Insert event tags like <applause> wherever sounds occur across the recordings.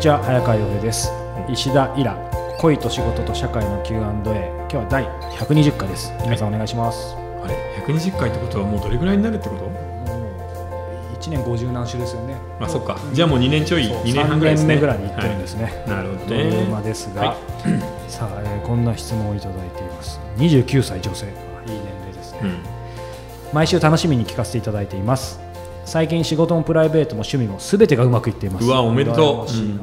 んにちは早川洋平です。石田イラ恋と仕事と社会の Q&A 今日は第120回です。皆さんお願いします、あれ？120回ってことはもうどれぐらいになるってこと？1年50何週ですよね。あそっか。じゃあもう2年ちょいそう。2年半ぐらいですね。3年目ぐらいに行ってるんですね、はい。なるほどね。ですが、は <clears throat> さあ、えーこんな質問をいただいています。29歳女性。いい年齢ですね、うん。毎週楽しみに聞かせていただいています。最近仕事もプライベートも趣味も全てがうまくいっています。うわおめでとう。うん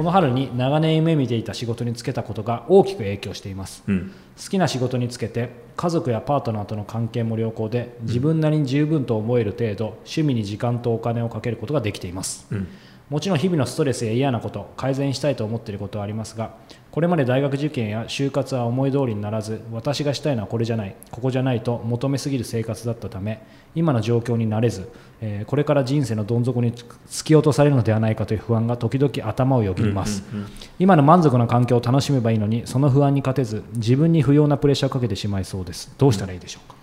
この春に長年夢見ていた仕事に就けたことが大きく影響しています。うん。好きな仕事に就けて家族やパートナーとの関係も良好で自分なりに十分と思える程度趣味に時間とお金をかけることができています。うんもちろん日々のストレスや嫌なこと改善したいと思っていることはありますがこれまで大学受験や就活は思い通りにならず私がしたいのはこれじゃないここじゃないと求めすぎる生活だったため今の状況になれず、えーこれから人生のどん底に突き落とされるのではないかという不安が時々頭をよぎります、うんうん今の満足な環境を楽しめばいいのにその不安に勝てず自分に不要なプレッシャーをかけてしまいそうです。どうしたらいいでしょうか、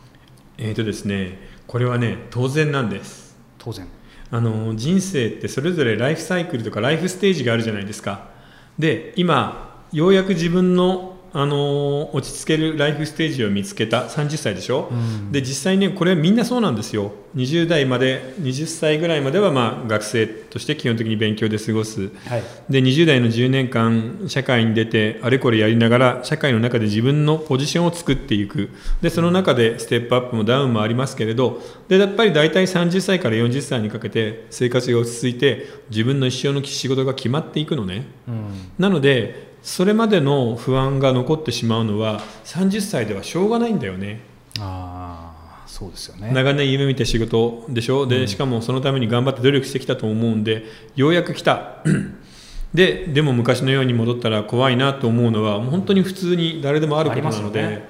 えーとですねこれはね当然なんです。当然あの人生ってそれぞれライフサイクルとかライフステージがあるじゃないですか。で今ようやく自分のあの落ち着けるライフステージを見つけた30歳でしょ、うん。で実際ねこれはみんなそうなんですよ。20代まで20歳ぐらいまではまあ学生として基本的に勉強で過ごす。はい。で20代の10年間社会に出てあれこれやりながら社会の中で自分のポジションを作っていく。でその中でステップアップもダウンもありますけれどでやっぱり大体30歳から40歳にかけて生活が落ち着いて自分の一生の仕事が決まっていくのね。うん。なのでそれまでの不安が残ってしまうのは30歳ではしょうがないんだよね。ああそうですよね。長年夢見て仕事でしょ？でしかもそのために頑張って努力してきたと思うんでようやく来た。<clears throat> ででも昔のように戻ったら怖いなと思うのはもう本当に普通に誰でもあることなので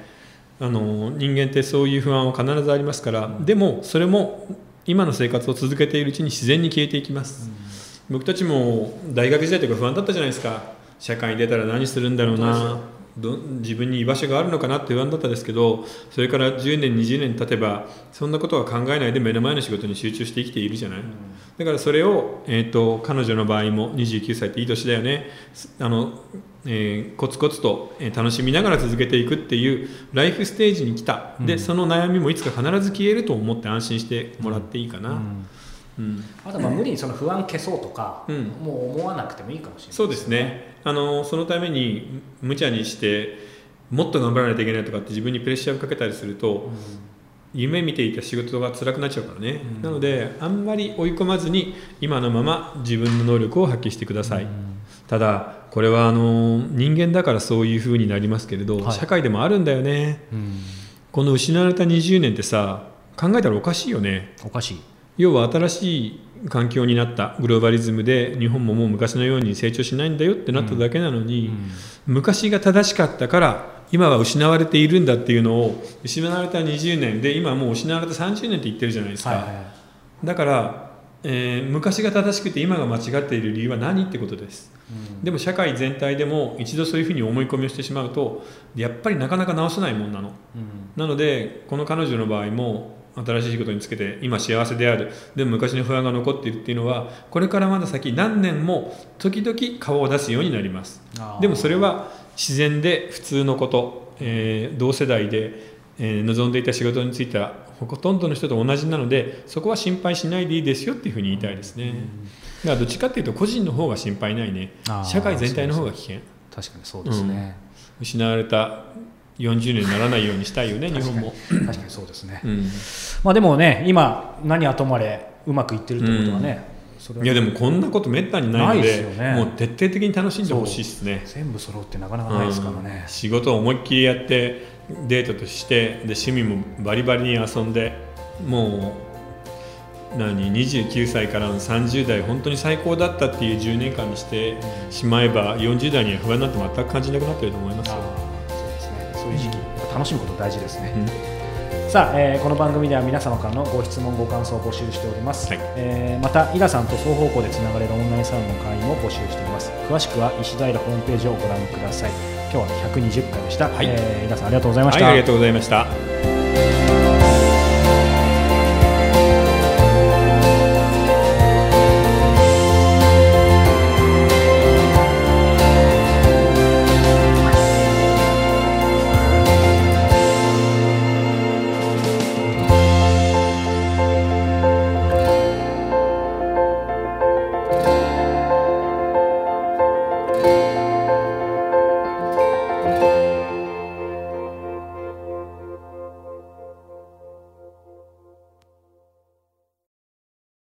あ、あの人間ってそういう不安は必ずありますから、でもそれも今の生活を続けているうちに自然に消えていきます、僕たちも大学時代とか不安だったじゃないですか社会に出たら何するんだろうな。ど自分に居場所があるのかなって不安だったですけどそれから10年20年経てばそんなことは考えないで目の前の仕事に集中して生きているじゃない、だからそれを、えー、と彼女の場合も29歳っていい年だよね。すあの、えーコツコツとえー楽しみながら続けていくっていうライフステージに来た、でその悩みもいつか必ず消えると思って安心してもらっていいかな、うんうん。あとまあ無理にその不安消そうとか、うん。もう思わなくてもいいかもしれないそうですね。あのそのために無茶にしてもっと頑張らないといけないとかって自分にプレッシャーをかけたりすると、夢見ていた仕事が辛くなっちゃうからね、うん。なのであんまり追い込まずに今のまま自分の能力を発揮してください、うん。ただこれはあの人間だからそういうふうになりますけれど、はい。社会でもあるんだよね。うん。この失われた20年ってさ考えたらおかしいよね。おかしい要は新しい環境になったグローバリズムで日本ももう昔のように成長しないんだよってなっただけなのに、昔が正しかったから今は失われているんだっていうのを失われた20年で今もう失われた30年って言ってるじゃないですか、はいはい。はいだから、えー昔が正しくて今が間違っている理由は何ってことです。うん。でも社会全体でも一度そういうふうに思い込みをしてしまうとやっぱりなかなか直せないもんなの。うん。なのでこの彼女の場合も新しい仕事につけて今幸せである。でも昔の不安が残っているっていうのはこれからまだ先何年も時々顔を出すようになります。でもそれは自然で普通のこと、えー同世代で、えー望んでいた仕事についてはほとんどの人と同じなのでそこは心配しないでいいですよっていうふうに言いたいですね、だからどっちかっていうと個人の方が心配ないね。社会全体の方が危険。確かにそうですね、失われた40年にならないようにしたいよね日本も、確かにそうですね、うん。まあでもね今何はともあれうまくいってるってことはね、それはいやでもこんなことめったにないのでですよね。もう徹底的に楽しんでほしいですね。全部揃うってなかなかないですからね。うん、仕事を思いっきりやってデートとしてで趣味もバリバリに遊んでもう何29歳からの30代本当に最高だったっていう10年間にしてしまえば40代には不安なんて全く感じなくなってると思いますよ、そういう時期、楽しむこと大事ですね、うん。さあ、えーこの番組では皆様からのご質問ご感想を募集しております、はい。えーまたイラさんと双方向でつながれるオンラインサロンの会員も募集しています。詳しくは石平ホームページをご覧ください。今日は120回でした、はい。えーイラさんありがとうございました、はいありがとうございました